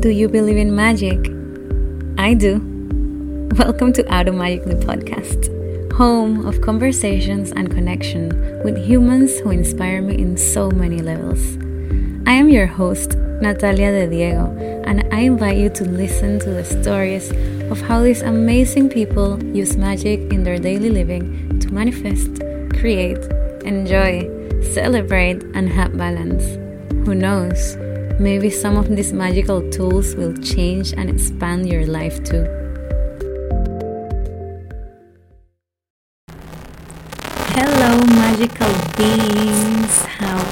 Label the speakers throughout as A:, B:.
A: Do you believe in magic? I do. Welcome to Out of podcast, home of conversations and connection with humans who inspire me in so many levels. I am your host, Natalia de Diego, and I invite you to listen to the stories of how these amazing people use magic in their daily living to manifest, create, enjoy, celebrate, and have balance. Who knows? Maybe some of these magical tools will change and expand your life too. Hello, magical beings. How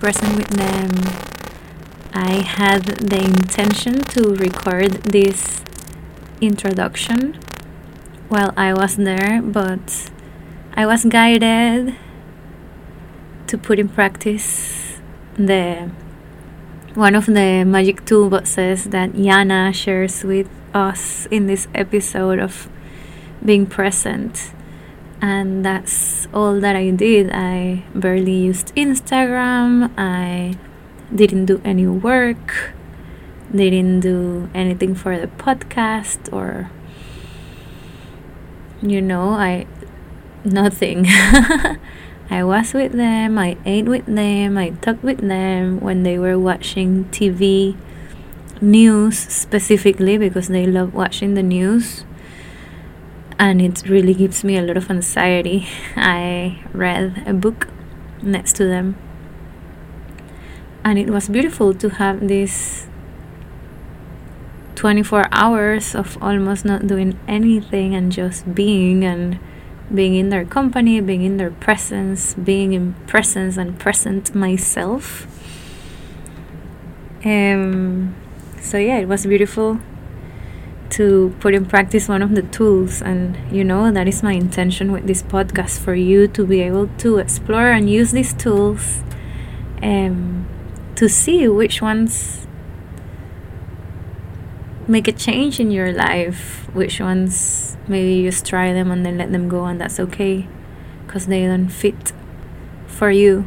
A: present with them. I had the intention to record this introduction while I was there, but I was guided to put in practice the one of the magic toolboxes that Jana shares with us in this episode of being present. And that's all that I did. I barely used Instagram. I didn't do any work. Didn't do anything for the podcast or you know, I nothing. I was with them, I ate with them, I talked with them when they were watching TV news specifically because they love watching the news and it really gives me a lot of anxiety. I read a book next to them and it was beautiful to have this 24 hours of almost not doing anything and just being and being in their company, being in their presence, being in presence and present myself. Um, so yeah, it was beautiful to put in practice one of the tools. And you know that is my intention with this podcast for you to be able to explore and use these tools um, to see which ones make a change in your life which ones maybe you just try them and then let them go and that's okay because they don't fit for you.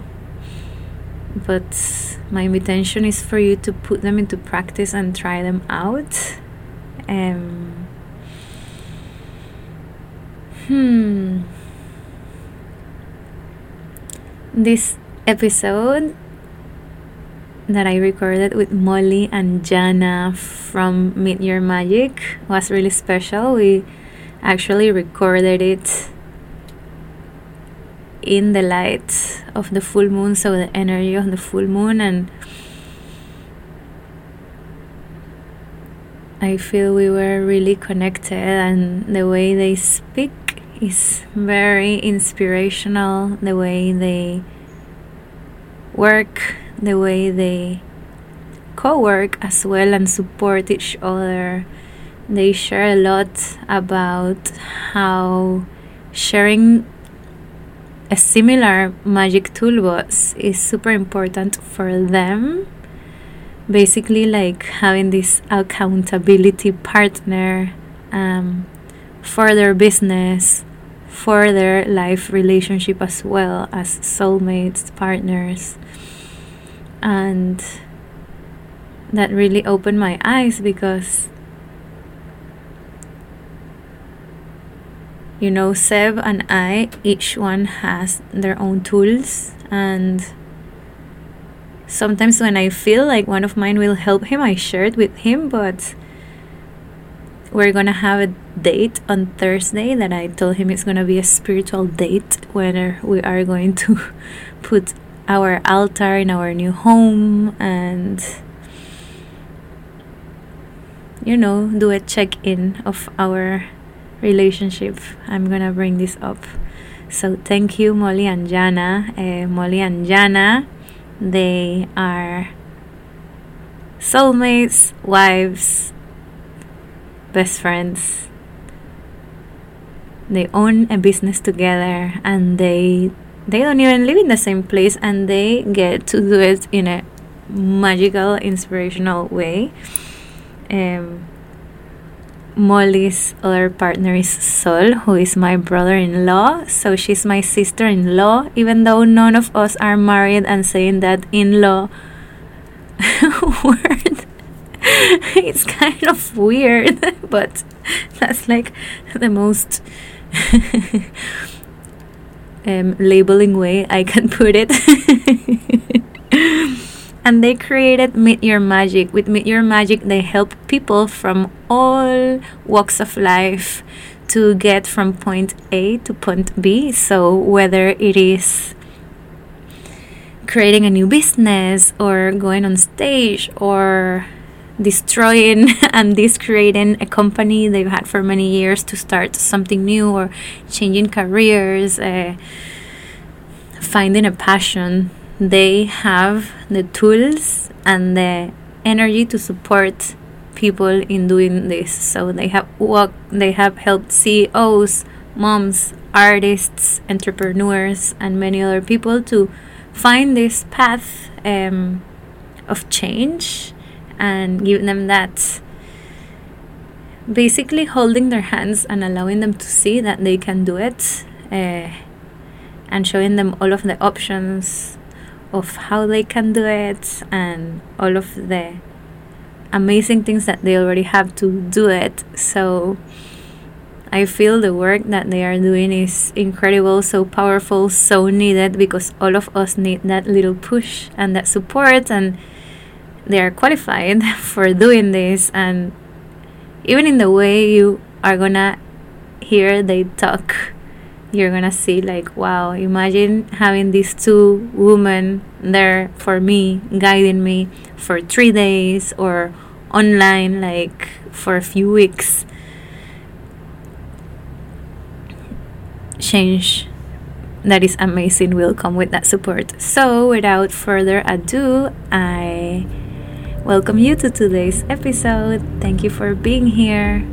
A: But my intention is for you to put them into practice and try them out um, hmm this episode that I recorded with Molly and Jana from Meet Your Magic was really special. We actually recorded it in the light of the full moon, so the energy of the full moon, and I feel we were really connected, and the way they speak is very inspirational. The way they work the way they co work as well and support each other. They share a lot about how sharing a similar magic toolbox is super important for them. Basically, like having this accountability partner um, for their business, for their life relationship as well as soulmates, partners. And that really opened my eyes because you know Seb and I each one has their own tools and sometimes when I feel like one of mine will help him I share it with him but we're gonna have a date on Thursday that I told him it's gonna be a spiritual date where we are going to put our altar in our new home and you know do a check-in of our relationship. I'm gonna bring this up. So thank you molly and jana. Uh, molly and jana they are soulmates, wives, best friends. They own a business together and they they don't even live in the same place and they get to do it in a magical, inspirational way. Um, Molly's other partner is Sol, who is my brother in law. So she's my sister in law, even though none of us are married and saying that in law word. it's kind of weird, but that's like the most um, labeling way I can put it. And they created Meet Your Magic. With Meet Your Magic, they help people from all walks of life to get from point A to point B. So, whether it is creating a new business or going on stage or destroying and discreating a company they've had for many years to start something new or changing careers, uh, finding a passion they have the tools and the energy to support people in doing this. So they have they have helped CEOs, moms, artists, entrepreneurs, and many other people to find this path um, of change and give them that basically holding their hands and allowing them to see that they can do it uh, and showing them all of the options of how they can do it and all of the amazing things that they already have to do it. So I feel the work that they are doing is incredible, so powerful, so needed because all of us need that little push and that support and they are qualified for doing this and even in the way you are gonna hear they talk you're gonna see like wow imagine having these two women there for me guiding me for three days or online like for a few weeks. Change that is amazing will come with that support. So without further ado i welcome you to today's episode. Thank you for being here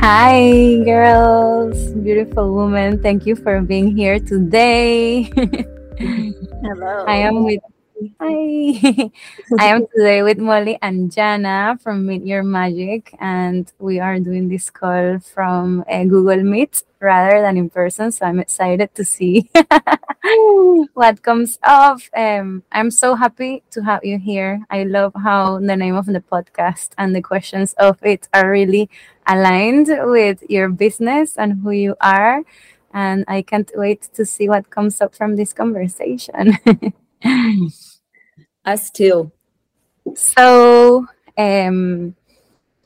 A: Hi, girls, beautiful woman. Thank you for being here today.
B: Hello.
A: I am with Hi. I am today with Molly and Jana from Meet Your Magic, and we are doing this call from a Google Meet rather than in person. So I'm excited to see what comes up. Um, I'm so happy to have you here. I love how the name of the podcast and the questions of it are really aligned with your business and who you are. And I can't wait to see what comes up from this conversation.
B: Us too.
A: So, um,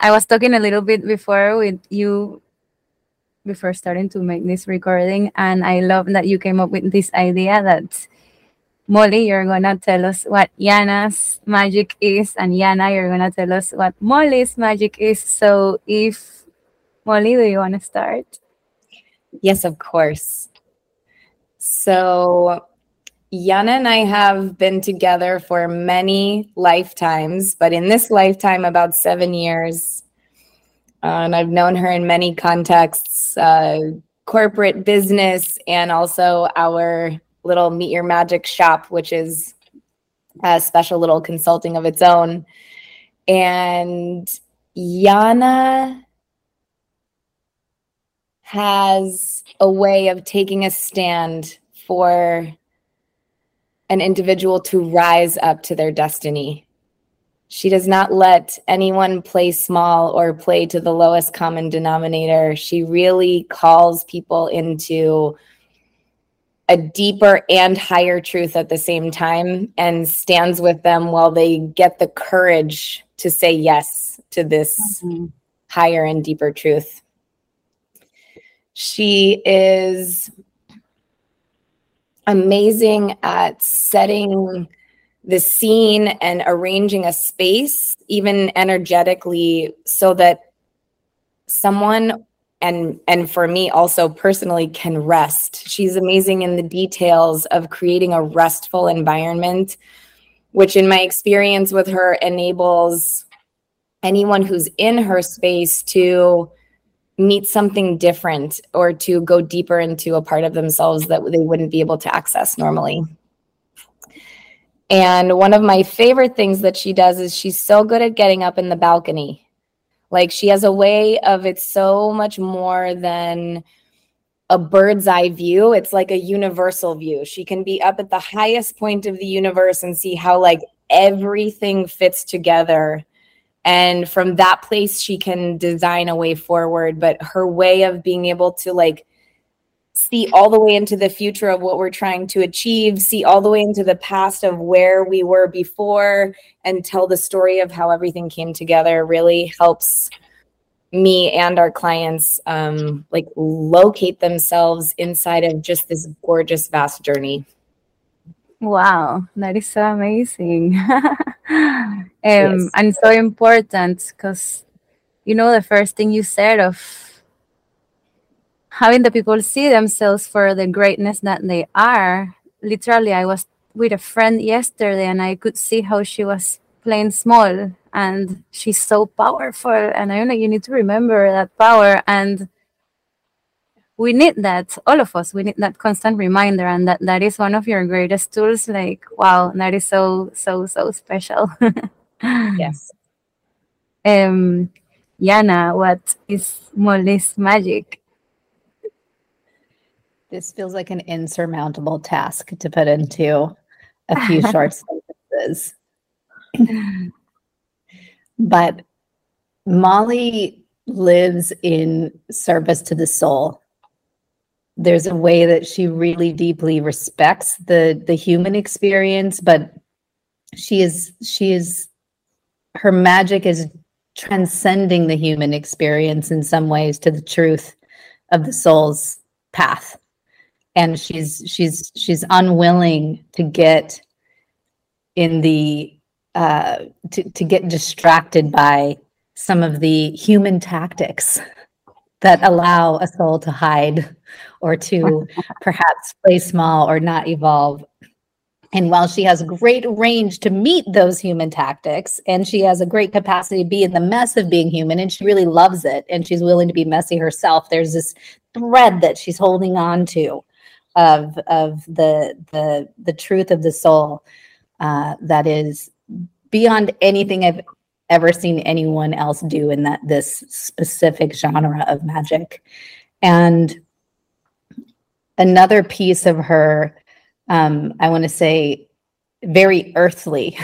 A: I was talking a little bit before with you before starting to make this recording, and I love that you came up with this idea that Molly, you're gonna tell us what Jana's magic is, and Jana, you're gonna tell us what Molly's magic is. So, if Molly, do you want to start?
B: Yes, of course. So, Jana and I have been together for many lifetimes, but in this lifetime, about seven years. Uh, and I've known her in many contexts uh, corporate business and also our little Meet Your Magic shop, which is a special little consulting of its own. And Jana has a way of taking a stand for an individual to rise up to their destiny. She does not let anyone play small or play to the lowest common denominator. She really calls people into a deeper and higher truth at the same time and stands with them while they get the courage to say yes to this mm-hmm. higher and deeper truth. She is amazing at setting the scene and arranging a space, even energetically, so that someone and and for me also personally can rest. She's amazing in the details of creating a restful environment which in my experience with her enables anyone who's in her space to meet something different or to go deeper into a part of themselves that they wouldn't be able to access normally. And one of my favorite things that she does is she's so good at getting up in the balcony. Like she has a way of it's so much more than a bird's eye view. It's like a universal view. She can be up at the highest point of the universe and see how like everything fits together and from that place she can design a way forward but her way of being able to like see all the way into the future of what we're trying to achieve see all the way into the past of where we were before and tell the story of how everything came together really helps me and our clients um, like locate themselves inside of just this gorgeous vast journey
A: Wow, that is so amazing. um, yes. And so important because, you know, the first thing you said of having the people see themselves for the greatness that they are. Literally, I was with a friend yesterday and I could see how she was playing small and she's so powerful. And I know you need to remember that power. And we need that all of us we need that constant reminder and that that is one of your greatest tools like wow that is so so so special
B: yes.
A: Um jana what is molly's magic?
C: This feels like an insurmountable task to put into a few short sentences. But molly lives in service to the soul. There's a way that she really deeply respects the the human experience but she is she is her magic is transcending the human experience in some ways to the truth of the soul's path and she's she's she's unwilling to get in the uh to, to get distracted by some of the human tactics that allow a soul to hide or to perhaps play small or not evolve. And while she has great range to meet those human tactics, and she has a great capacity to be in the mess of being human, and she really loves it, and she's willing to be messy herself, there's this thread that she's holding on to of of the the the truth of the soul uh, that is beyond anything I've ever seen anyone else do in that this specific genre of magic. And another piece of her, um, I want to say, very earthly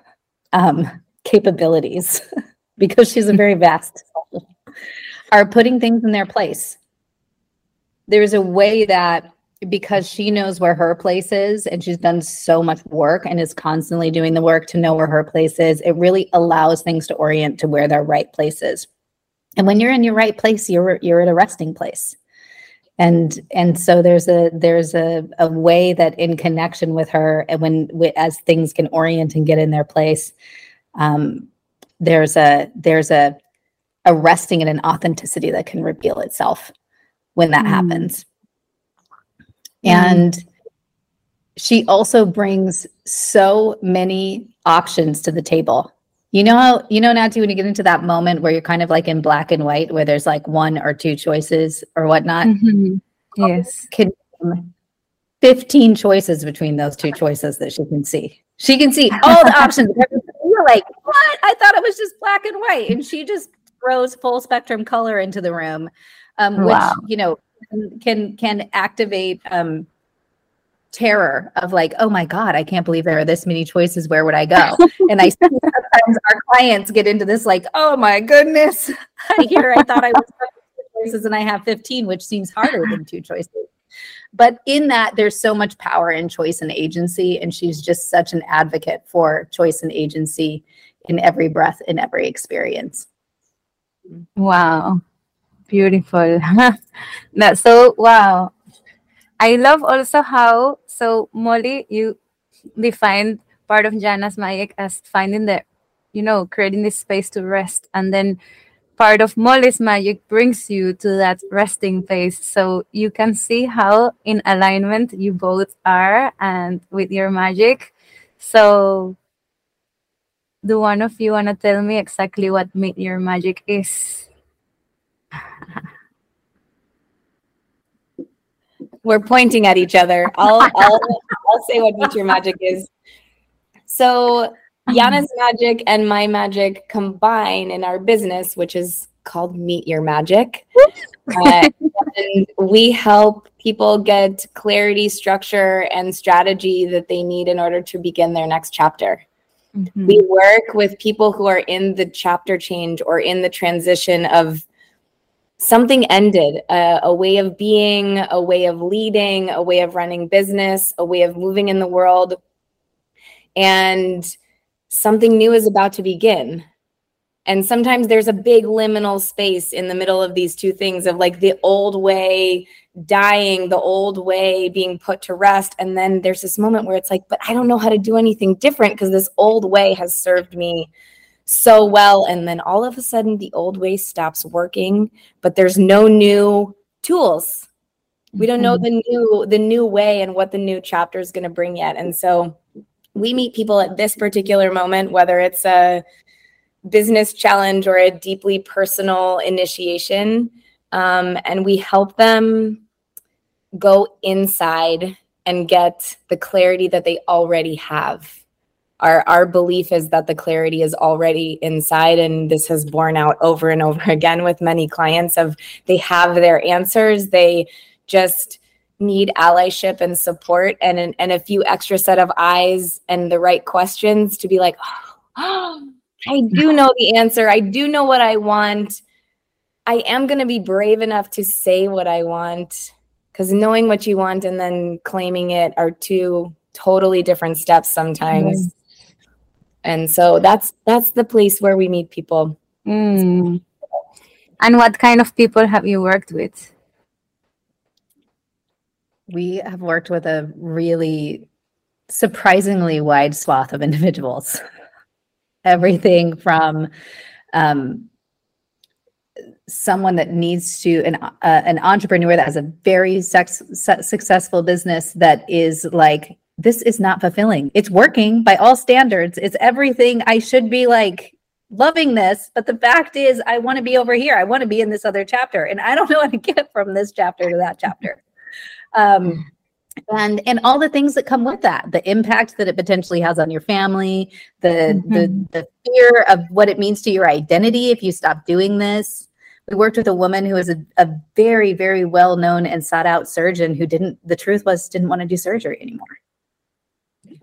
C: um, capabilities, because she's a very vast soul, are putting things in their place. There's a way that because she knows where her place is and she's done so much work and is constantly doing the work to know where her place is, it really allows things to orient to where their right place is. And when you're in your right place, you're you're at a resting place. And and so there's a there's a, a way that in connection with her and when as things can orient and get in their place, um, there's a there's a a resting and an authenticity that can reveal itself when that mm. happens and she also brings so many options to the table. You know how you know Nati when you get into that moment where you're kind of like in black and white where there's like one or two choices or whatnot.
A: Mm-hmm. Yes.
C: Can 15 choices between those two choices that she can see. She can see all the options. You're like, what? I thought it was just black and white. And she just throws full spectrum color into the room. Um, which, wow. you know, can can activate um terror of like, oh my God, I can't believe there are this many choices. Where would I go? and I see sometimes our clients get into this like, oh my goodness, I here I thought I was two choices and I have 15, which seems harder than two choices. But in that, there's so much power in choice and agency. And she's just such an advocate for choice and agency in every breath, in every experience.
A: Wow beautiful that's so wow i love also how so molly you defined part of jana's magic as finding the you know creating this space to rest and then part of Molly's magic brings you to that resting place. So you can see how in alignment you both are and with your magic. So do one of you want to tell me exactly what meet your magic is?
B: We're pointing at each other. I'll, I'll, I'll say what meet your magic is. So Jana's magic and my magic combine in our business, which is called Meet Your Magic. uh, and we help people get clarity, structure, and strategy that they need in order to begin their next chapter. Mm-hmm. We work with people who are in the chapter change or in the transition of something ended uh, a way of being, a way of leading, a way of running business, a way of moving in the world. And something new is about to begin. And sometimes there's a big liminal space in the middle of these two things of like the old way dying, the old way being put to rest. And then there's this moment where it's like, but I don't know how to do anything different because this old way has served me so well. And then all of a sudden, the old way stops working, but there's no new tools. We don't know mm-hmm. the new the new way and what the new chapter is going to bring yet. And so we meet people at this particular moment, whether it's a business challenge or a deeply personal initiation, um, and we help them go inside and get the clarity that they already have. Our, our belief is that the clarity is already inside and this has borne out over and over again with many clients of they have their answers. They just need allyship and support and an, and a few extra set of eyes and the right questions to be like oh, i do know the answer. I do know what i want. I am going to be brave enough to say what i want because knowing what you want and then claiming it are two totally different steps sometimes. And so that's that's the place where we meet people
A: mm. and what kind of people have you worked with
C: we have worked with a really surprisingly wide swath of individuals. Everything from um, someone that needs to an uh, an entrepreneur that has a very sex, successful business that is like this is not fulfilling. It's working by all standards. It's everything I should be like loving this, but the fact is I want to be over here. I want to be in this other chapter and I don't know how to get from this chapter to that chapter um, and and all the things that come with that the impact that it potentially has on your family the mm-hmm. the the fear of what it means to your identity if you stop doing this we worked with a woman who was a, a very very well known and sought out surgeon who didn't the truth was didn't want to do surgery anymore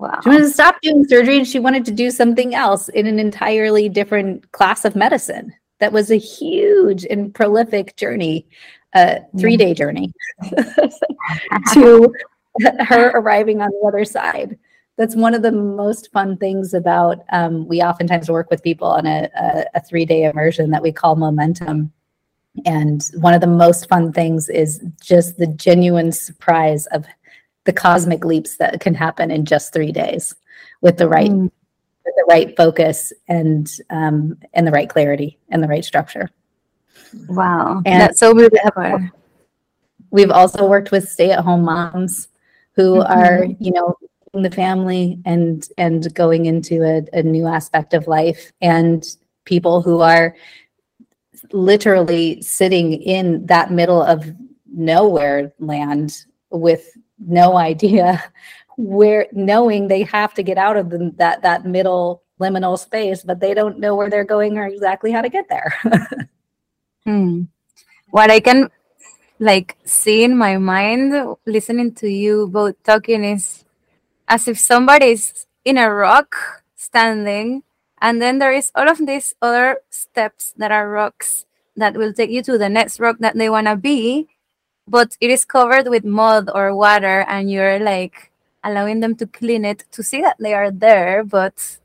C: Wow. She wanted to stop doing surgery and she wanted to do something else in an entirely different class of medicine. That was a huge and prolific journey a three day journey to her arriving on the other side. That's one of the most fun things about. Um, we oftentimes work with people on a, a, a three day immersion that we call momentum. And one of the most fun things is just the genuine surprise of the cosmic leaps that can happen in just three days with the right mm. with the right focus and um, and the right clarity and the right structure.
A: Wow. And that's so beautiful.
C: We've also worked with stay-at-home moms who mm-hmm. are, you know, in the family and and going into a, a new aspect of life and people who are literally sitting in that middle of nowhere land with no idea where knowing they have to get out of the, that that middle liminal space but they don't know where they're going or exactly how to get there
A: Hmm. What I can like see in my mind listening to you both talking is as if somebody's in a rock standing and then there is all of these other steps that are rocks that will take you to the next rock that they want to be but it is covered with mud or water and you're like allowing them to clean it to see that they are there but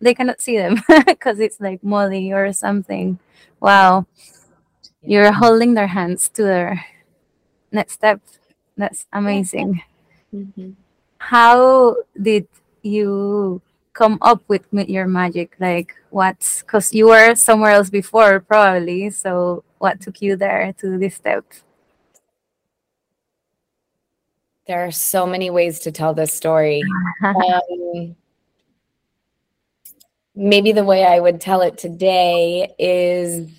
A: they cannot see them because it's like muddy or something wow you're holding their hands to their next step. That's amazing. Mm-hmm. How did you come up with Your Magic? Like, what's because you were somewhere else before, probably. So, what took you there to this step?
B: There are so many ways to tell this story. um, maybe the way I would tell it today is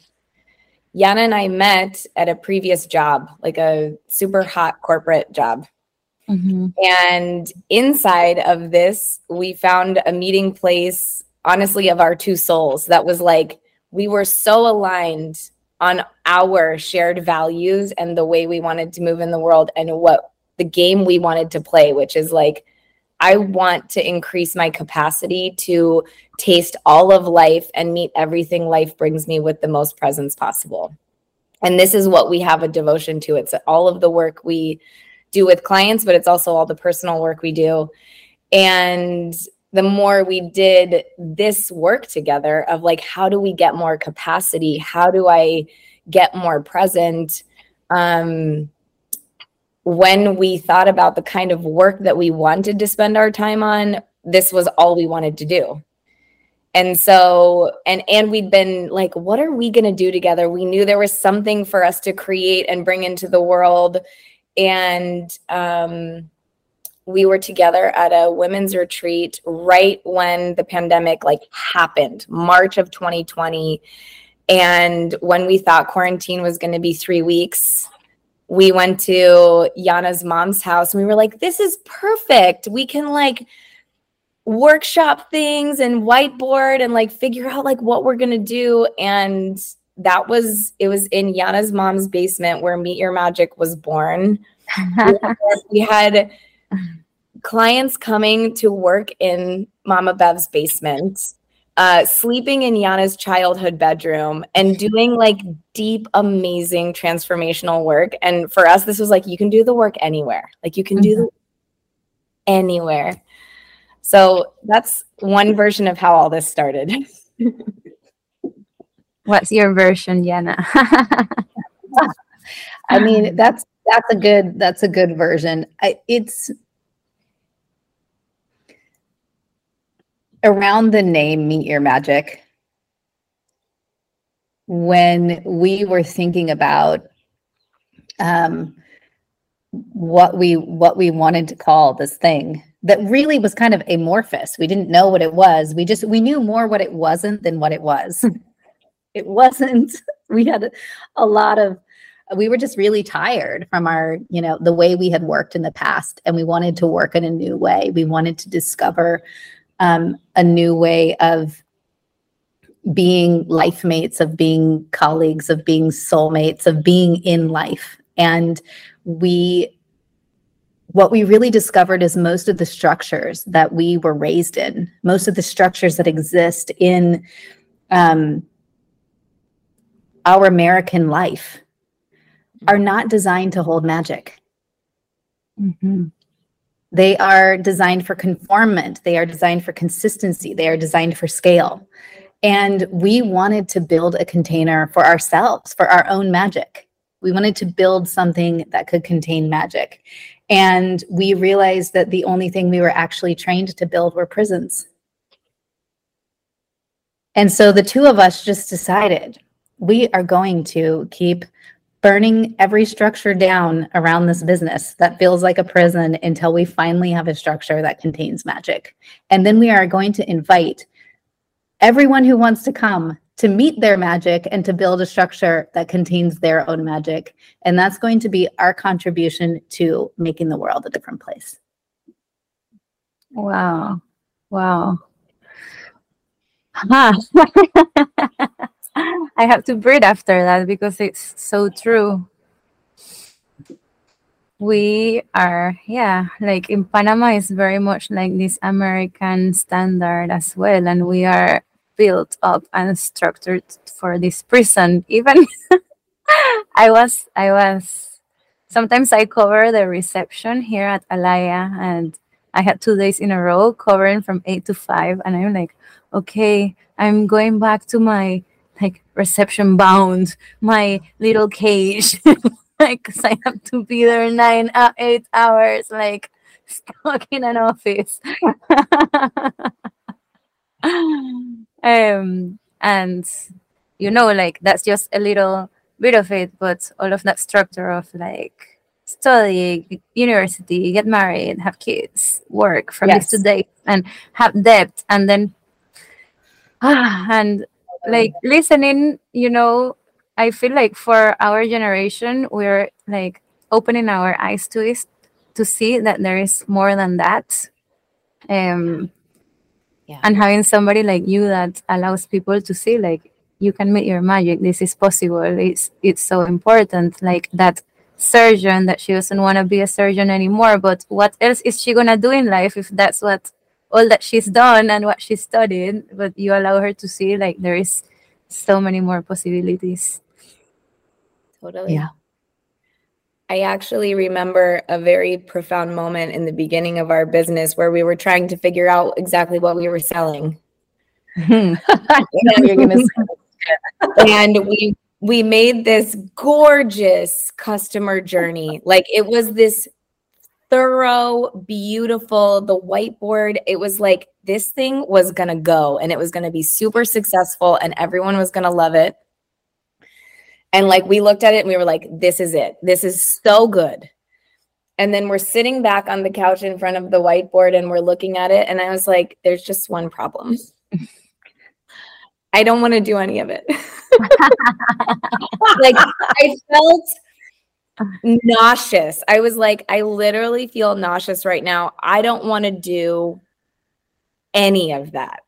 B: Jana and I met at a previous job, like a super hot corporate job. Mm-hmm. And inside of this, we found a meeting place, honestly, of our two souls that was like, we were so aligned on our shared values and the way we wanted to move in the world and what the game we wanted to play, which is like, I want to increase my capacity to taste all of life and meet everything life brings me with the most presence possible. And this is what we have a devotion to. It's all of the work we do with clients, but it's also all the personal work we do. And the more we did this work together of like, how do we get more capacity? How do I get more present? Um, when we thought about the kind of work that we wanted to spend our time on, this was all we wanted to do. And so, and and we'd been like, what are we going to do together? We knew there was something for us to create and bring into the world and um, we were together at a women's retreat right when the pandemic like happened march of 2020 and when we thought quarantine was going to be three weeks we went to jana's mom's house and we were like this is perfect. We can like workshop things and whiteboard and like figure out like what we're going to do. And that was it was in Jana's mom's basement where Meet Your Magic was born. we had clients coming to work in Mama Bev's basement, uh, sleeping in Jana's childhood bedroom, and doing like deep, amazing transformational work. And for us, this was like you can do the work anywhere. Like you can mm-hmm. do the anywhere. So that's one version of how all this started.
A: What's your version, Jana?
C: I mean, that's that's a good that's a good version. I, it's around the name Meet Your Magic. When we were thinking about um, what we what we wanted to call this thing that really was kind of amorphous. We didn't know what it was. We just we knew more what it wasn't than what it was. it wasn't we had a lot of we were just really tired from our you know the way we had worked in the past and we wanted to work in a new way we wanted to discover um, a new way of being life mates of being colleagues of being soulmates of being in life and we what we really discovered is most of the structures that we were raised in most of the structures that exist in um, our American life are not designed to hold magic. Mm-hmm. They are designed for conformment. They are designed for consistency. They are designed for scale. And we wanted to build a container for ourselves, for our own magic. We wanted to build something that could contain magic. And we realized that the only thing we were actually trained to build were prisons. And so the two of us just decided we are going to keep burning every structure down around this business that feels like a prison until we finally have a structure that contains magic. And then we are going to invite everyone who wants to come to meet their magic and to build a structure that contains their own magic. And that's going to be our contribution to making the world a different place.
A: Wow. Wow. Huh. I have to breathe after that because it's so true. We are, yeah, like in Panama is very much like this American standard as well, and we are built up and structured for this prison. Even I was, I was. Sometimes I cover the reception here at Alaya, and I had two days in a row covering from eight to five, and I'm like, okay, I'm going back to my like reception bound, my little cage. like, cause I have to be there nine, uh, eight hours, like stuck in an office. um, and you know, like that's just a little bit of it, but all of that structure of like study, university, get married, have kids, work from yes. this to day, and have debt, and then ah, and like listening, you know, I feel like for our generation, we're like opening our eyes to it to see that there is more than that. Um, yeah. and having somebody like you that allows people to see like you can make your magic this is possible it's it's so important like that surgeon that she doesn't want to be a surgeon anymore but what else is she gonna do in life if that's what all that she's done and what she studied but you allow her to see like there is so many more possibilities.
B: Totally. Yeah. I actually remember a very profound moment in the beginning of our business where we were trying to figure out exactly what we were selling. Hmm. and we we made this gorgeous customer journey. Like it was this thorough, beautiful, the whiteboard. It was like this thing was going to go and it was going to be super successful and everyone was going to love it. And like we looked at it and we were like, this is it. This is so good. And then we're sitting back on the couch in front of the whiteboard and we're looking at it. And I was like, there's just one problem. I don't want to do any of it. like I felt nauseous. I was like, I literally feel nauseous right now. I don't want to do any of that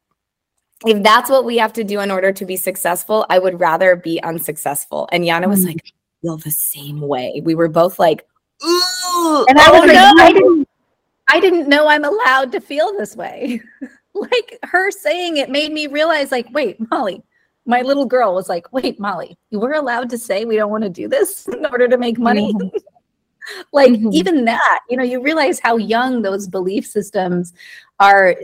B: if that's what we have to do in order to be successful, I would rather be unsuccessful. And Jana was mm. like, I feel the same way. We were both like, Ooh,
C: and I was like, no. I didn't, I didn't know I'm allowed to feel this way. like her saying it made me realize, like, wait, Molly, my little girl was like, wait, Molly, you were allowed to say we don't want to do this in order to make money. Mm-hmm. like mm-hmm. even that, you know, you realize how young those belief systems are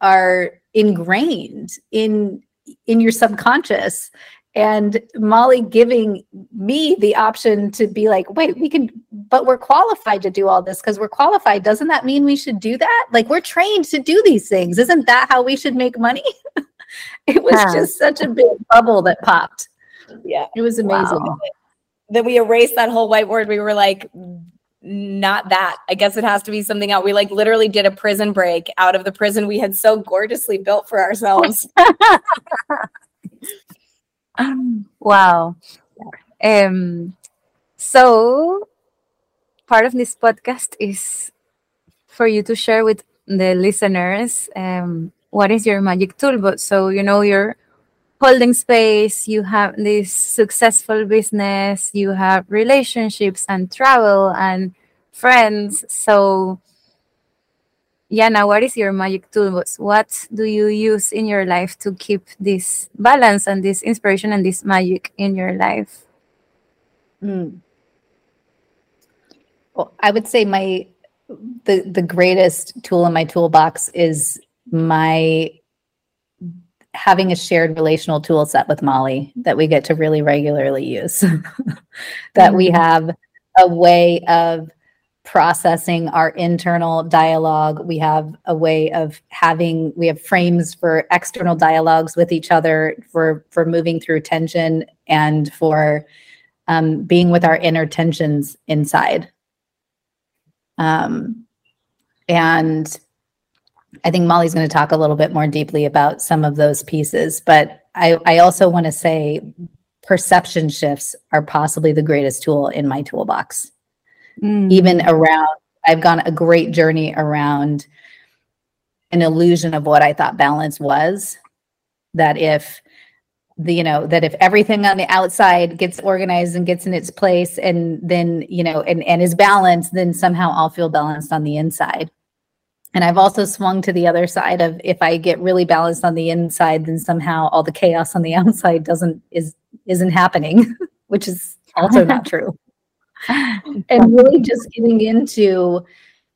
C: are ingrained in in your subconscious and molly giving me the option to be like wait we can but we're qualified to do all this because we're qualified doesn't that mean we should do that like we're trained to do these things isn't that how we should make money it was yeah. just such a big bubble that popped
B: yeah
C: it was amazing wow.
B: then we erased that whole whiteboard we were like not that. I guess it has to be something else. We like literally did a prison break out of the prison we had so gorgeously built for ourselves.
A: wow. Um so part of this podcast is for you to share with the listeners um what is your magic toolbox? so you know you're holding space you have this successful business you have relationships and travel and friends so Jana, what is your magic toolbox? What do you use in your life to keep this balance and this inspiration and this magic in your life?
C: Mm. Well, I would say my the the greatest tool in my toolbox is my having a shared relational tool set with Molly that we get to really regularly use. that mm-hmm. we have a way of processing our internal dialogue. We have a way of having we have frames for external dialogues with each other for for moving through tension and for um, being with our inner tensions inside. Um, and I think Molly's going to talk a little bit more deeply about some of those pieces, but I, I also want to say perception shifts are possibly the greatest tool in my toolbox. Mm. Even around, I've gone a great journey around an illusion of what I thought balance was. That if the you know that if everything on the outside gets organized and gets in its place and then you know and and is balanced then somehow i'll feel balanced on the inside and I've also swung to the other side of if I get really balanced on the inside, then somehow all the chaos on the outside doesn't is isn't happening, which is also not true. and really just getting into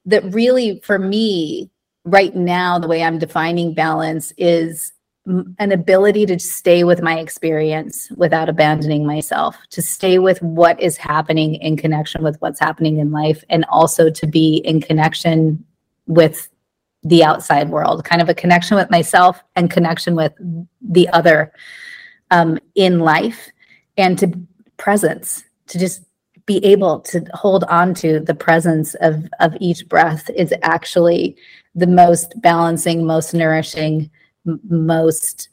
C: that really for me right now the way i'm defining balance is an ability to stay with my experience without abandoning myself to stay with what is happening in connection with what's happening in life and also to be in connection with the outside world, kind of a connection with myself and connection with the other um, in life, and to presence, to just be able to hold on to the presence of of each breath is actually the most balancing, most nourishing, m- most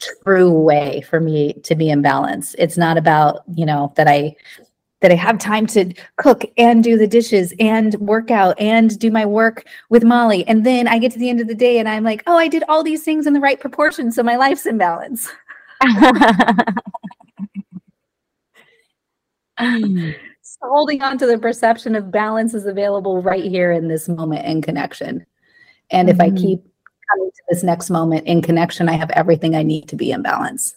C: true way for me to be in balance. It's not about, you know, that I that I have time to cook and do the dishes and work out and do my work with Molly. And then I get to the end of the day and I'm like, oh, I did all these things in the right proportion. So my life's in balance. so holding on to the perception of balance is available right here in this moment in connection. And if
A: Mm-hmm.
C: I keep coming to this next moment in connection, I have everything I need to be in balance.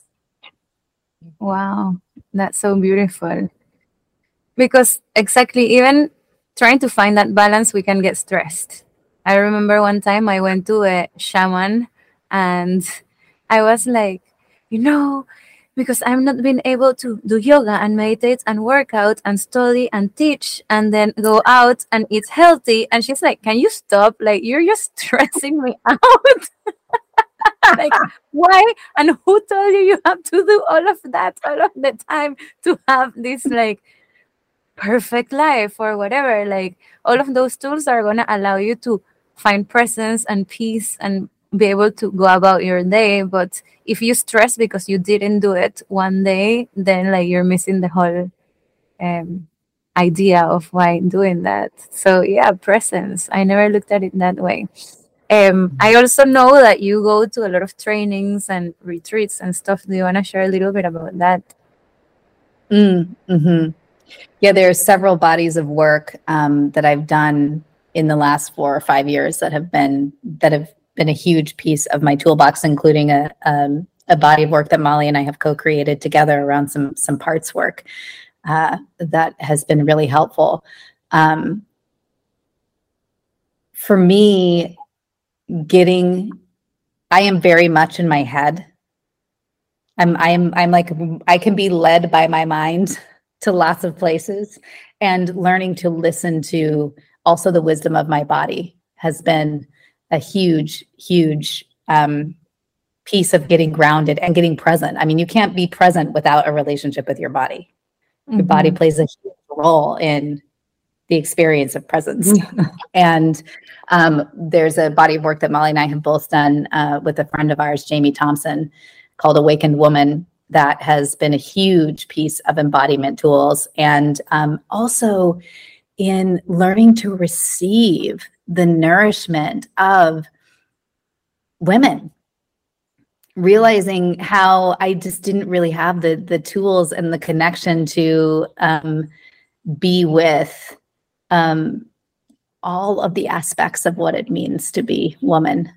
A: Wow, that's so beautiful. Because exactly, even trying to find that balance, we can get stressed. I remember one time I went to a shaman and I was like, you know, because I'm not being able to do yoga and meditate and work out and study and teach and then go out and eat healthy. And she's like, Can you stop? Like, you're just stressing me out. like, why? And who told you you have to do all of that all of the time to have this like perfect life or whatever? Like, all of those tools are going to allow you to find presence and peace and be able to go about your day. But if you stress because you didn't do it one day then like you're missing the whole um idea of why doing that. So yeah presence. I never looked at it that way. Um i also know that you go to a lot of trainings and retreats and stuff. Do you want to share a little bit about that?
C: Mm, hmm Yeah, there are several bodies of work um, that I've done in the last four or five years that have been that have been a huge piece of my toolbox, including a um, a body of work that Molly and I have co-created together around some some parts work uh, that has been really helpful. Um, for me, getting, I am very much in my head. I'm I'm I'm like I can be led by my mind to lots of places and learning to listen to also the wisdom of my body has been a huge huge um, piece of getting grounded and getting present. I mean, you can't be present without a relationship with your body. Your body plays a huge role in the experience of presence. and um, there's a body of work that Molly and I have both done uh, with a friend of ours, Jamie Thompson, called Awakened Woman, that has been a huge piece of embodiment tools. And um, also in learning to receive the nourishment of women realizing how I just didn't really have the the tools and the connection to um, be with um, all of the aspects of what it means to be woman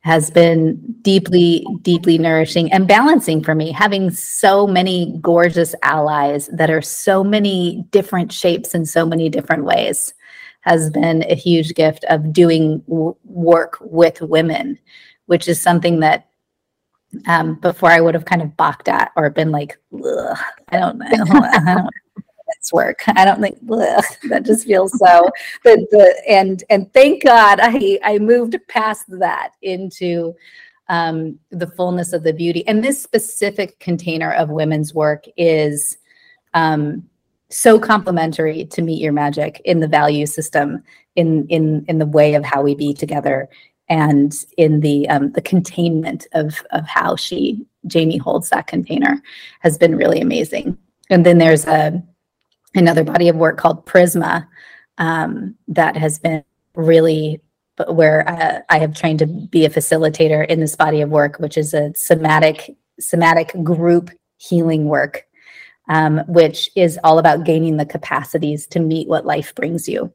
C: has been deeply deeply nourishing and balancing for me having so many gorgeous allies that are so many different shapes in so many different ways has been a huge gift of doing w- work with women which is something that um, before I would have kind of balked at or been like, "Ugh, I don't, don't, I don't this work. I don't think that just feels so. The the and and thank God I I moved past that into um, the fullness of the beauty. And this specific container of women's work is um, so complementary to Meet Your Magic in the value system, in in in the way of how we be together and in the um, the containment of of how she Jamie holds that container has been really amazing. And then there's a another body of work called Prisma um, that has been really where uh, I have trained to be a facilitator in this body of work, which is a somatic somatic group healing work, um, which is all about gaining the capacities to meet what life brings you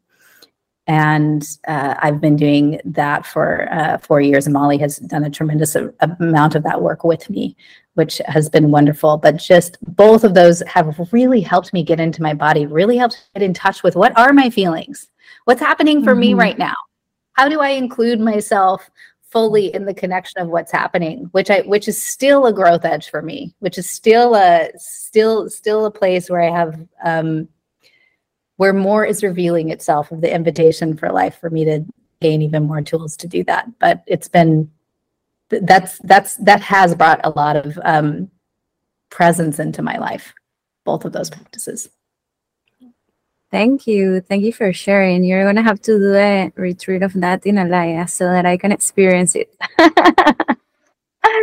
C: and uh, I've been doing that for uh, four years. And Molly has done a tremendous amount of that work with me, which has been wonderful. But just both of those have really helped me get into my body, really helped get in touch with what are my feelings, what's happening for me
A: Mhm.
C: right now, how do I include myself fully in the connection of what's happening, which I which is still a growth edge for me, which is still a still still a place where I have. Um, where more is revealing itself of the invitation for life for me to gain even more tools to do that. But it's been that's that's that has brought a lot of um, presence into my life. Both of those practices.
D: Thank you. Thank you for sharing. You're going to have to do a retreat of that in Alaya so that I can experience it.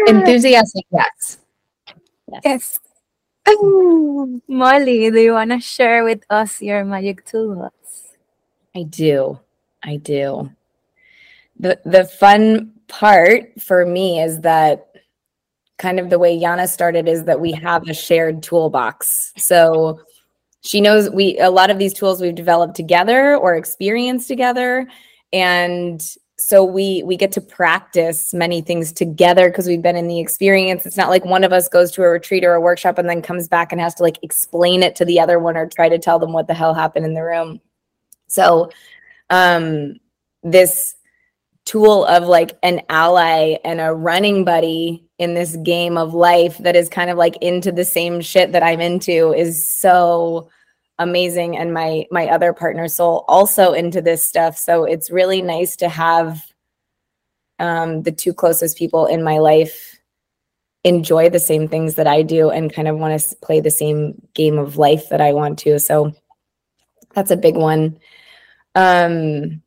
B: Enthusiastic, yes.
D: Yes. yes. Molly, do you want to share with us your magic tools?
B: I do. I do. The the fun part for me is that kind of the way Jana started is that we have a shared toolbox. So she knows we a lot of these tools we've developed together or experienced together. And so we we get to practice many things together because we've been in the experience. It's not like one of us goes to a retreat or a workshop and then comes back and has to like explain it to the other one or try to tell them what the hell happened in the room. So um this tool of like an ally and a running buddy in this game of life that is kind of like into the same shit that I'm into is so amazing and my my other partner soul also into this stuff. So it's really nice to have um the two closest people in my life enjoy the same things that I do and kind of want to play the same game of life that I want to. So that's a big one. Um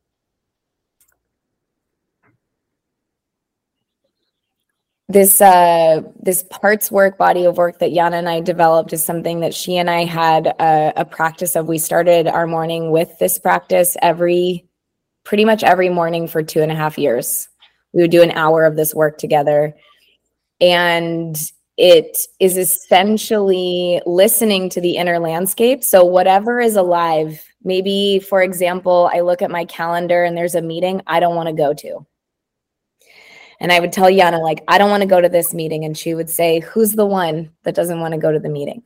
B: this uh this parts work body of work that jana and i developed is something that she and i had a, a, practice of. We started our morning with this practice every pretty much every morning for two and a half years. We would do an hour of this work together. And it is essentially listening to the inner landscape. So whatever is alive maybe for example i look at my calendar and there's a meeting i don't want to go to and I would tell Jana, like, I don't want to go to this meeting. And she would say, Who's the one that doesn't want to go to the meeting?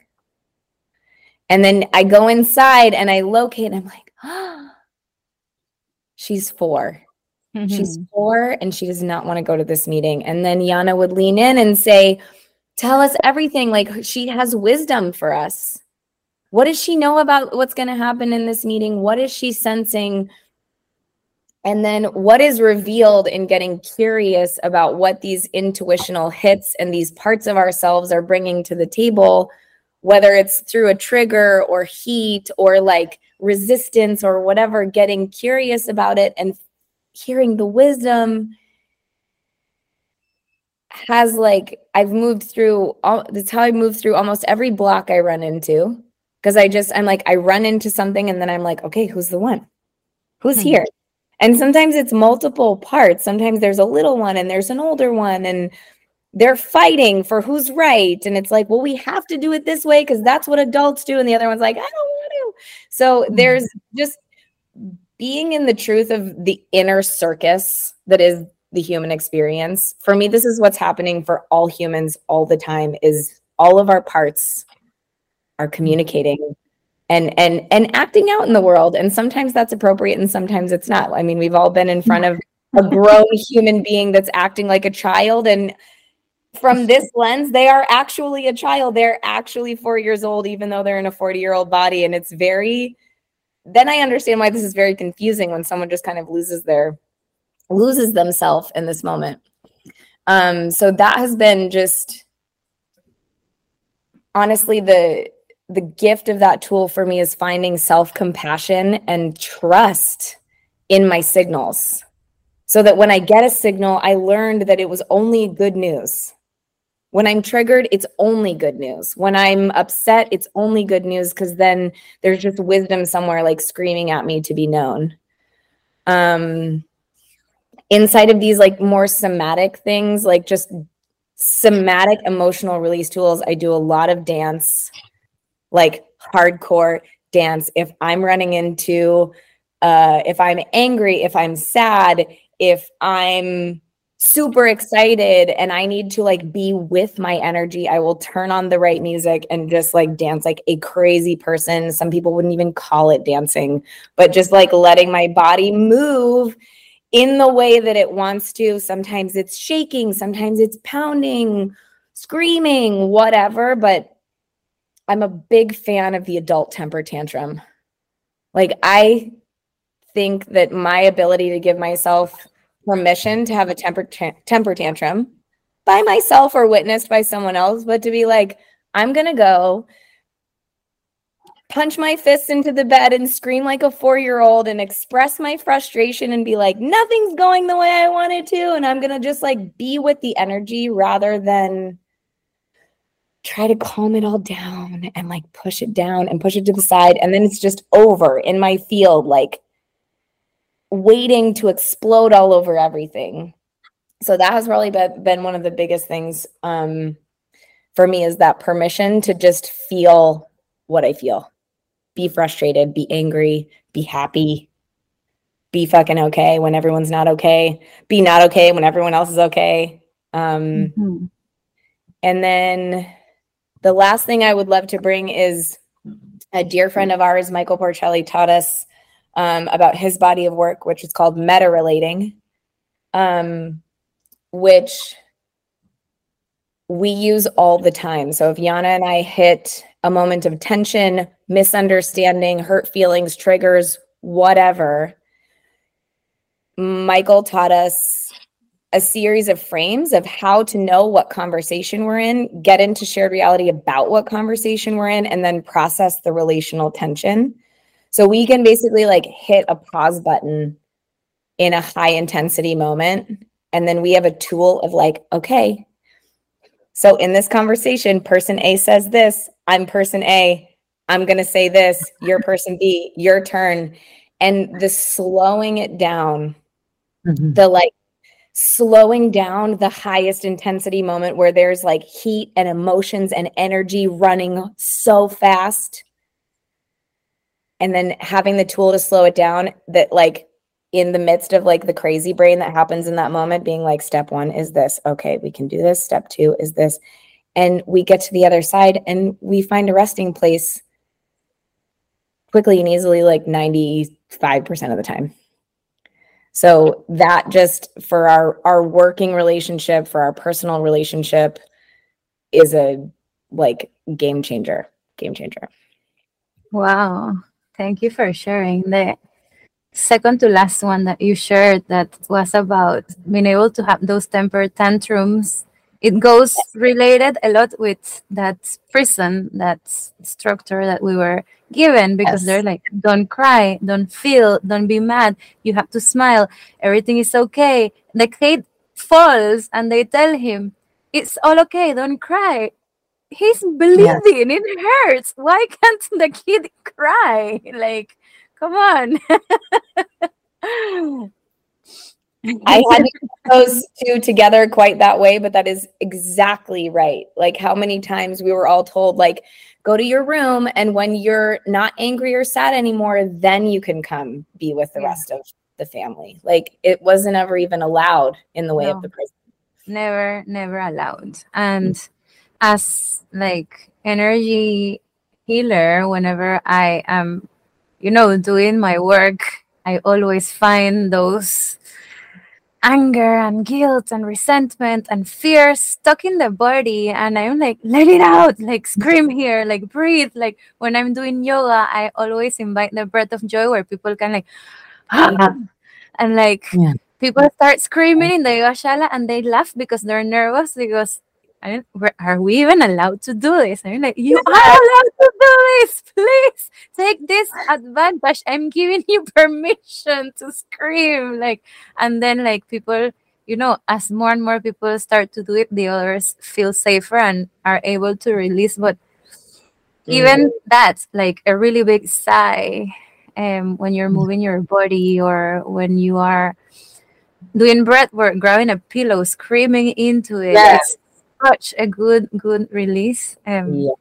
B: And then I go inside and I locate, and I'm like, oh, she's 4 mm-hmm. She's four and she does not want to go to this meeting. And then Jana would lean in and say, Tell us everything. Like, she has wisdom for us. What does she know about what's going to happen in this meeting? What is she sensing? And then what is revealed in getting curious about what these intuitional hits and these parts of ourselves are bringing to the table, whether it's through a trigger or heat or like resistance or whatever, getting curious about it and hearing the wisdom has like I've moved through all that's how I move through almost every block I run into. Cause I just I'm like I run into something and then I'm like, okay, who's the one? Who's hmm. here? And sometimes it's multiple parts. Sometimes there's a little one and there's an older one and they're fighting for who's right. And it's like, well, we have to do it this way because that's what adults do. And the other one's like, I don't want to. So mm-hmm. there's just being in the truth of the inner circus that is the human experience. For me, this is what's happening for all humans all the time is all of our parts are communicating and and and acting out in the world. And sometimes that's appropriate and sometimes it's not. I mean we've all been in front of a grown human being that's acting like a child. And from this lens they are actually a child. They're actually 4 years old even though they're in a 40 year old body. And it's very then i understand why this is very confusing when someone just kind of loses their loses themselves in this moment. Um so that has been just honestly the the gift of that tool for me is finding self compassion and trust in my signals. So that when I get a signal, I learned that it was only good news. When I'm triggered, it's only good news. When I'm upset, it's only good news because then there's just wisdom somewhere like screaming at me to be known. Um, inside of these like more somatic things, like just somatic emotional release tools, I do a lot of dance like hardcore dance. If i'm running into uh if i'm angry if i'm sad if i'm super excited and i need to like be with my energy i will turn on the right music and just like dance like a crazy person. Some people wouldn't even call it dancing but just like letting my body move in the way that it wants to. Sometimes it's shaking sometimes it's pounding screaming whatever but I'm a big fan of the adult temper tantrum. Like, I think that my ability to give myself permission to have a temper temper tantrum by myself or witnessed by someone else, but to be like, I'm gonna go punch my fists into the bed and scream like a four year old and express my frustration and be like, nothing's going the way I wanted to. And I'm gonna just like be with the energy rather than try to calm it all down and like push it down and push it to the side. And then it's just over in my field, like waiting to explode all over everything. So that has really been, one of the biggest things um, for me is that permission to just feel what I feel. Be frustrated, be angry, be happy, be fucking okay when everyone's not okay, be not okay when everyone else is okay. Um,
A: Mm-hmm.
B: and then the last thing I would love to bring is a dear friend of ours, Michael Porcelli, taught us um, about his body of work, which is called meta relating, um, which we use all the time. So if Jana and I hit a moment of tension, misunderstanding, hurt feelings, triggers, whatever, Michael taught us a series of frames of how to know what conversation we're in, get into shared reality about what conversation we're in, and then process the relational tension. So we can basically like hit a pause button in a high intensity moment. And then we have a tool of like, okay, so in this conversation, person A says this, I'm person A, I'm going to say this, you're person B, your turn. And the slowing it down
C: Mhm.
B: the like slowing down the highest intensity moment where there's like heat and emotions and energy running so fast and then having the tool to slow it down that like in the midst of like the crazy brain that happens in that moment being like step 1 is this. Okay we can do this. Step 2 is this. And we get to the other side and we find a resting place quickly and easily like 95% of the time so that just for our our working relationship, for our personal relationship is a like game changer. Game changer.
A: Wow. Thank you for sharing the second to last one that you shared that was about being able to have those temper tantrums. It goes related a lot with that prison, that structure that we were given because
B: Yes.
A: they're like, don't cry, don't feel, don't be mad. You have to smile. Everything is okay. The kid falls and they tell him, it's all okay, don't cry. He's bleeding, it hurts. Why can't the kid cry? Like, come on.
B: I hadn't put those two together quite that way, but that is exactly right. Like how many times we were all told, like, go to your room, and when you're not angry or sad anymore, then you can come be with the
A: Yeah.
B: rest of the family. Like it wasn't ever even allowed in the way
A: No.
B: of the prison.
A: never never allowed and mm-hmm. as like energy healer whenever i am you know doing my work i always find those anger and guilt and resentment and fear stuck in the body. And i'm like let it out like scream here like breathe. Like when i'm doing yoga i always invite the breath of joy where people can like and like
C: Yeah.
A: people start screaming in the yogashala and they laugh because they're nervous because I don't, we're- we even allowed to do this? I'm like, you are allowed to do this. Please take this advantage. I'm giving you permission to scream. Like, and then like people, you know, as more and more people start to do it, the others feel safer and are able to release. But even that, like a really big sigh, um, when you're moving your body or when you are doing breath work, grabbing a pillow, screaming into it. Such a good, good release. Um,
B: Yeah.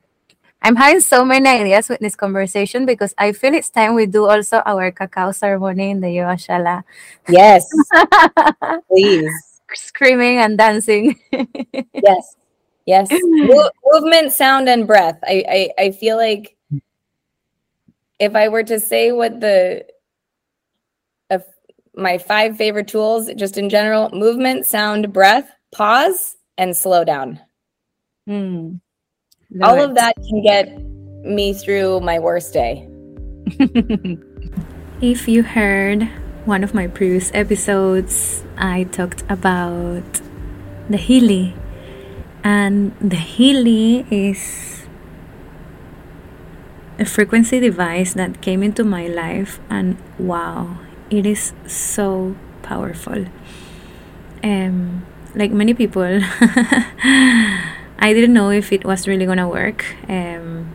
A: I'm having so many ideas with this conversation because I feel it's time we do also our cacao ceremony in the Yoga Shala.
B: Yes, please.
A: Screaming and dancing.
B: yes yes Mo- movement sound and breath I, I i feel like if i were to say what the of my five favorite tools just in general movement sound breath pause and slow down
A: Hmm.
B: all of that can get me through my worst day.
A: If you heard one of my previous episodes, I talked about the Healy. And the Healy is a frequency device that came into my life, and wow, it is so powerful. Um, like many people, I didn't know if it was really gonna work. Um,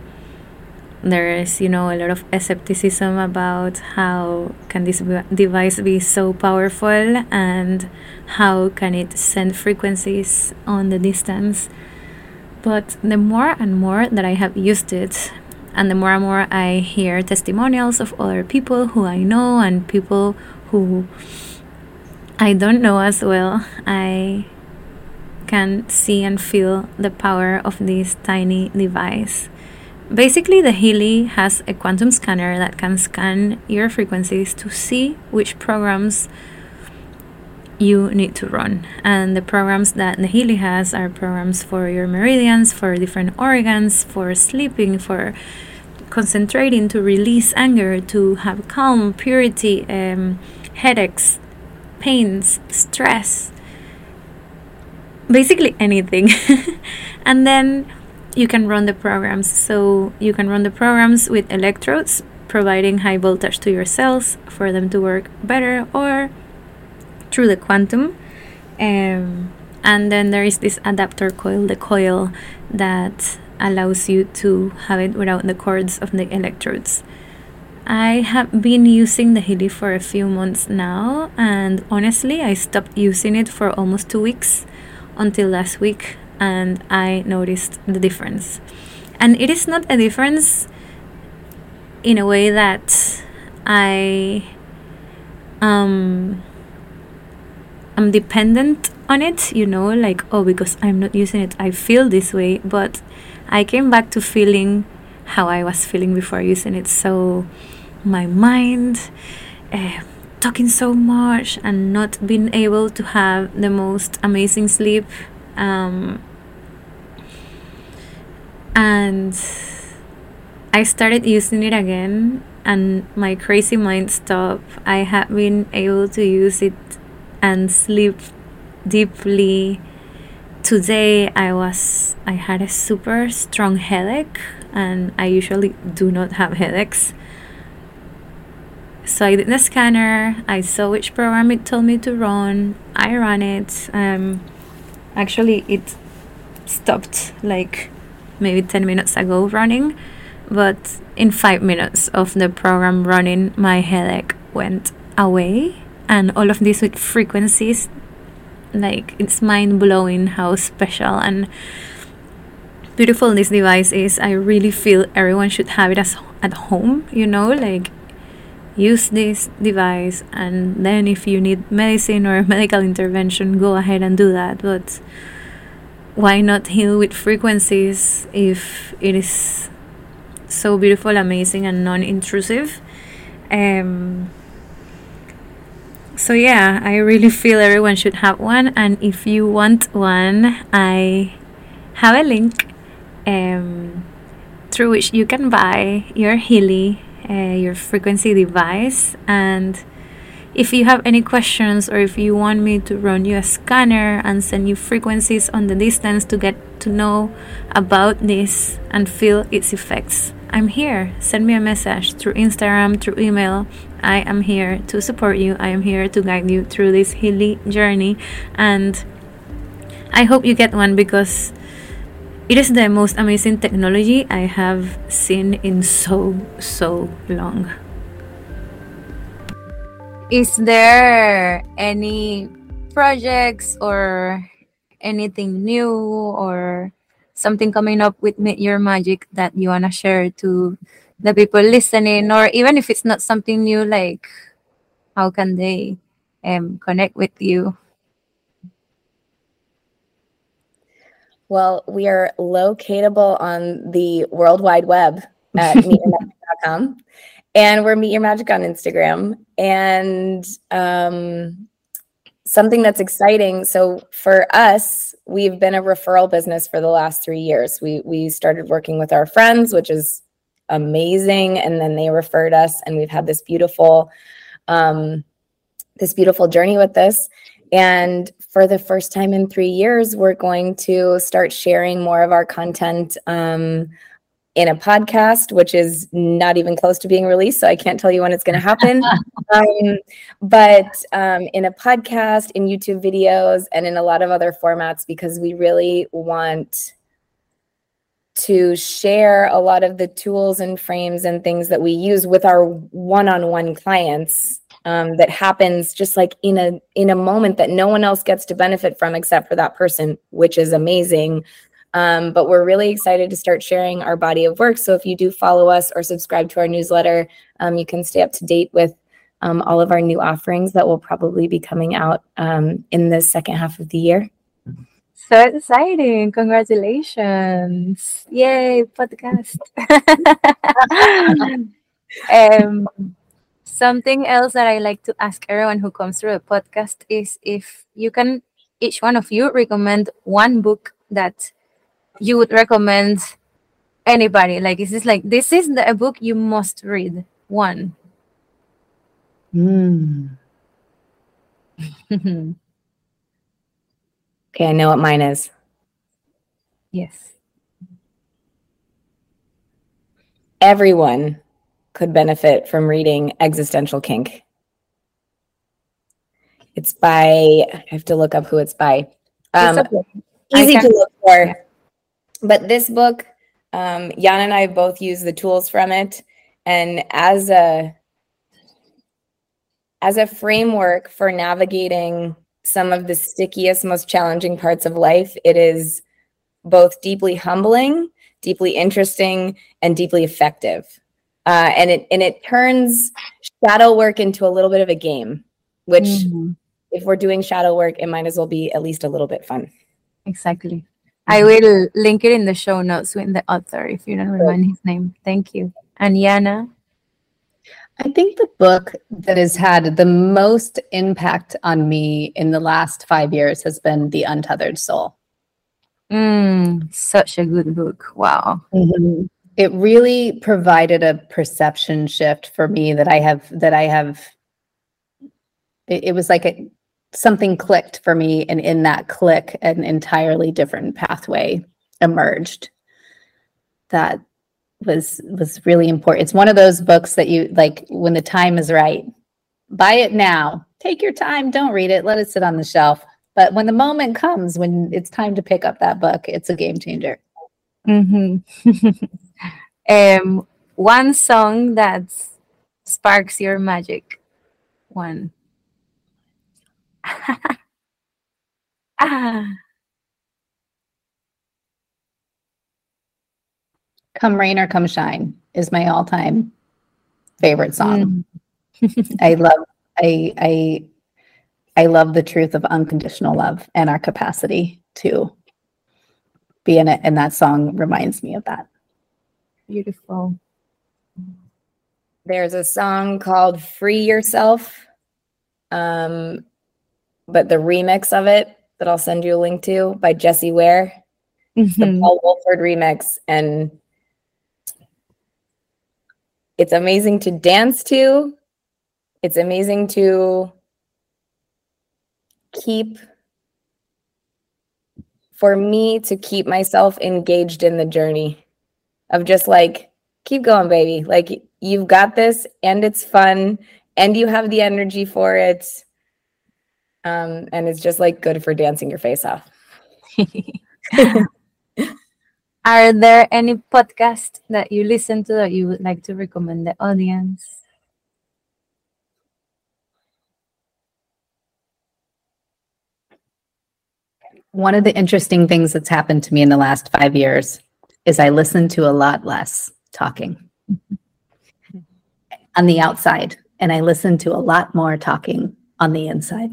A: there is you know a lot of skepticism about how can this device be so powerful and how can it send frequencies on the distance but the more and more that i have used it and the more and more i hear testimonials of other people who i know and people who i don't know as well i can see and feel the power of this tiny device Basically, the Healy has a quantum scanner that can scan your frequencies to see which programs you need to run. And the programs that the Healy has are programs for your meridians, for different organs, for sleeping, for concentrating, to release anger, to have calm, purity, um, headaches, pains, stress, basically anything. and then you can run the programs. So you can run the programs with electrodes, providing high voltage to your cells for them to work better, or through the quantum. Um, and then there is this adapter coil, the coil that allows you to have it without the cords of the electrodes. I have been using the Healy for a few months now, and honestly, I stopped using it for almost two weeks until last week and I noticed the difference. And it is not a difference in a way that I um I'm dependent on it, you know, like oh because I'm not using it I feel this way, but I came back to feeling how I was feeling before using it. So my mind uh, talking so much and not being able to have the most amazing sleep um, and I started using it again and my crazy mind stopped. I have been able to use it and sleep deeply. Today I was I had a super strong headache and I usually do not have headaches. So I did the scanner, I saw which program it told me to run, I ran it. Um actually it stopped like maybe 10 minutes ago running but in five minutes of the program running my headache went away. And all of this with frequencies like it's mind-blowing how special and beautiful this device is. I really feel everyone should have it as at home you know like use this device and then if you need medicine or medical intervention go ahead and do that but why not heal with frequencies if it is so beautiful, amazing, and non intrusive? Um, so, yeah, I really feel everyone should have one. And if you want one, I have a link um, through which you can buy your Healy, uh, your frequency device, and if you have any questions or if you want me to run you a scanner and send you frequencies on the distance to get to know about this and feel its effects, I'm here. Send me a message through Instagram, through email. I am here to support you. I am here to guide you through this Healy journey. And I hope you get one because it is the most amazing technology I have seen in so, so long.
D: Is there any projects or anything new or something coming up with Meet Your Magic that you want to share to the people listening? Or even if it's not something new like how can they um, connect with you
B: well we are locatable on the world wide web at meetyourmagic.com and we're Meet Your Magic on Instagram. And um, something that's exciting. So for us, we've been a referral business for the last three years. We we started working with our friends, which is amazing and then they referred us and we've had this beautiful um this beautiful journey with this and for the first time in three years we're going to start sharing more of our content um in a podcast, which is not even close to being released. So I can't tell you when it's going to happen. um, but um, in a podcast, in YouTube videos, and in a lot of other formats, because we really want to share a lot of the tools and frames and things that we use with our one-on-one clients um, that happens just like in a in a moment that no one else gets to benefit from except for that person which is amazing um, but we're really excited to start sharing our body of work. So if you do follow us or subscribe to our newsletter, um, you can stay up to date with um, all of our new offerings that will probably be coming out um, in the second half of the year.
A: So exciting. Congratulations. Yay, podcast. um, something else that I like to ask everyone who comes through a podcast is if you can, each one of you, recommend one book that you would recommend anybody? Like, is this like this is the, a book you must read? One.
C: Mm.
B: okay, I know what mine is.
A: Yes.
B: Everyone could benefit from reading Existential Kink. It's by, I have to look up who it's by. Um,
A: It's okay.
B: easy to look for. But this book, um, Jan and I both use the tools from it, and as a as a framework for navigating some of the stickiest, most challenging parts of life, it is both deeply humbling, deeply interesting, and deeply effective. Uh, and it and it turns shadow work into a little bit of a game, which
A: Mhm.
B: if we're doing shadow work, it might as well be at least a little bit fun.
A: Exactly. I will link it in the show notes with the author if you don't remember his name. Thank you. And Jana.
C: I think the book that has had the most impact on me in the last five years has been The Untethered Soul.
A: Mm, such a good book. Wow.
C: It really provided a perception shift for me that I have, that I have. It, it was like a, something clicked for me, and in that click, an entirely different pathway emerged. That was was really important. It's one of those books that you like when the time is right. Buy it now. Take your time. Don't read it. Let it sit on the shelf. But when the moment comes, when it's time to pick up that book, it's a game changer.
A: hmm um, one song that sparks your magic. One. ah,
C: Come Rain or Come Shine is my all-time favorite song.
A: mm,
C: I love I I I love the truth of unconditional love and our capacity to be in it. And that song reminds me of that.
A: Beautiful.
B: There's a song called Free Yourself. Um, but the remix of it that I'll send you a link to by Jessie Ware, the
A: Mhm.
B: Paul Woolford remix. And it's amazing to dance to. It's amazing to keep for me to keep myself engaged in the journey of just like keep going baby. Like you've got this and it's fun and you have the energy for it. Um and it's just like good for dancing your face off.
A: Are there any podcasts that you listen to that you would like to recommend the audience?
C: One of the interesting things that's happened to me in the last five years is I listen to a lot less talking on the outside, and I listen to a lot more talking on the inside.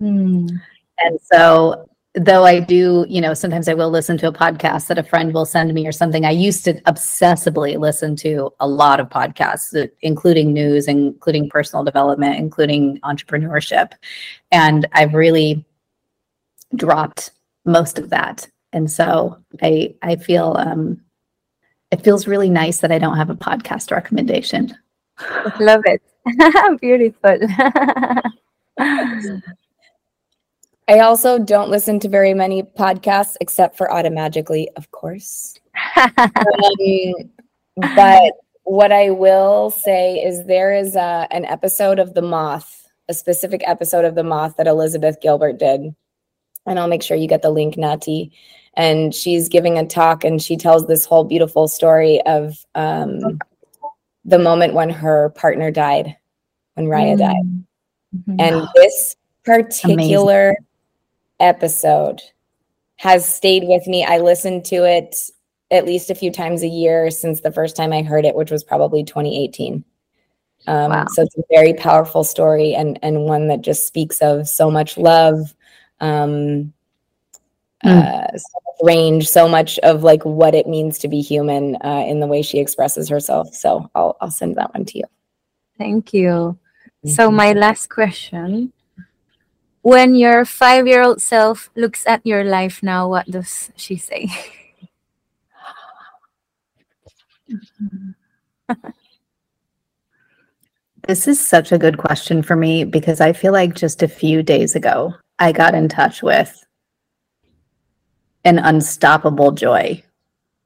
A: Mm.
C: And so, though I do, you know, sometimes I will listen to a podcast that a friend will send me or something. I used to obsessively listen to a lot of podcasts, uh, including news, including personal development, including entrepreneurship. And I've really dropped most of that. And so I I feel um it feels really nice that I don't have a podcast recommendation.
D: Love it. Beautiful.
B: I also don't listen to very many podcasts except for Automagically, of course. um, but what I will say is there is a, an episode of The Moth, a specific episode of The Moth that Elizabeth Gilbert did. And I'll make sure you get the link, Nati. And she's giving a talk and she tells this whole beautiful story of um, the moment when her partner died, when Rayya died.
C: Mm-hmm.
B: And this particular episode has stayed with me. I listened to it at least a few times a year since the first time I heard it, which was probably 2018. Um,
D: Wow.
B: So it's a very powerful story and and one that just speaks of so much love, um, uh, so range, so much of like what it means to be human uh, in the way she expresses herself. So I'll I'll send that one to you.
D: Thank you. So, my last question When your five year old self looks at your life now, what does she say?
C: This is such a good question for me because I feel like just a few days ago, I got in touch with an unstoppable joy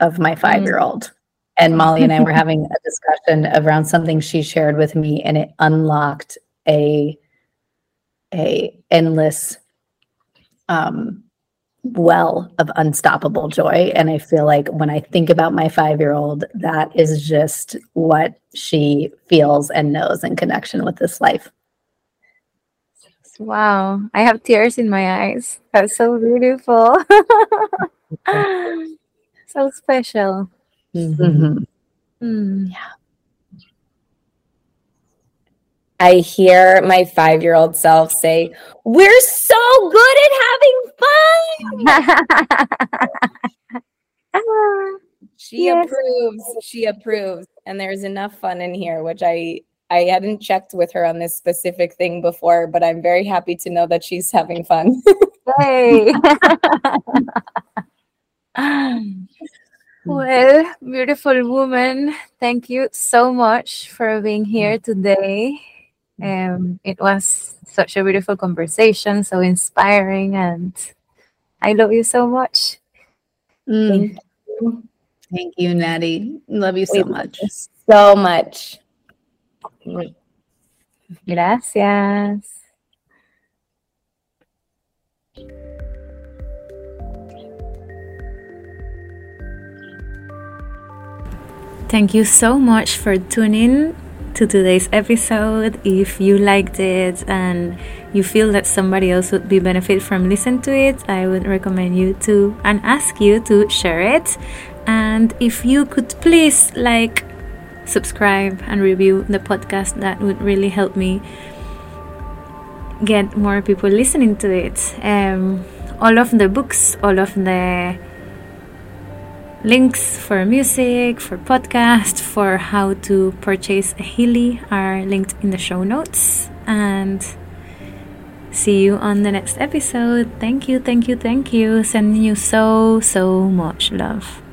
C: of my five year old. And Molly and I were having a discussion around something she shared with me, and it unlocked a a endless um, well of unstoppable joy. And I feel like when I think about my five year old, that is just what she feels and knows in connection with this life.
D: Wow, I have tears in my eyes. That's so beautiful. so special.
C: Mhm.
D: Hmm.
B: I hear my five year old self say, We're so good at having fun. She
D: Yes.
B: approves. She approves. And there's enough fun in here, which I I hadn't checked with her on this specific thing before, but I'm very happy to know that she's having fun.
D: Yay. well, beautiful woman, thank you so much for being here today. Um, it was such a beautiful conversation, so inspiring, and I love you so much.
C: Mm. Thank you, Natty. Love you so
B: We-
C: much.
B: so much.
D: Gracias.
A: Thank you so much for tuning to today's episode. If you liked it and you feel that somebody else would be benefit from listening to it, I would recommend you to and ask you to share it. And if you could please like, subscribe and review the podcast, that would really help me get more people listening to it. Um, all of the books, all of the links for music, for podcast, for how to purchase a Healy are linked in the show notes. And see you on the next episode. Thank you, thank you, thank you. Sending you so, so much love.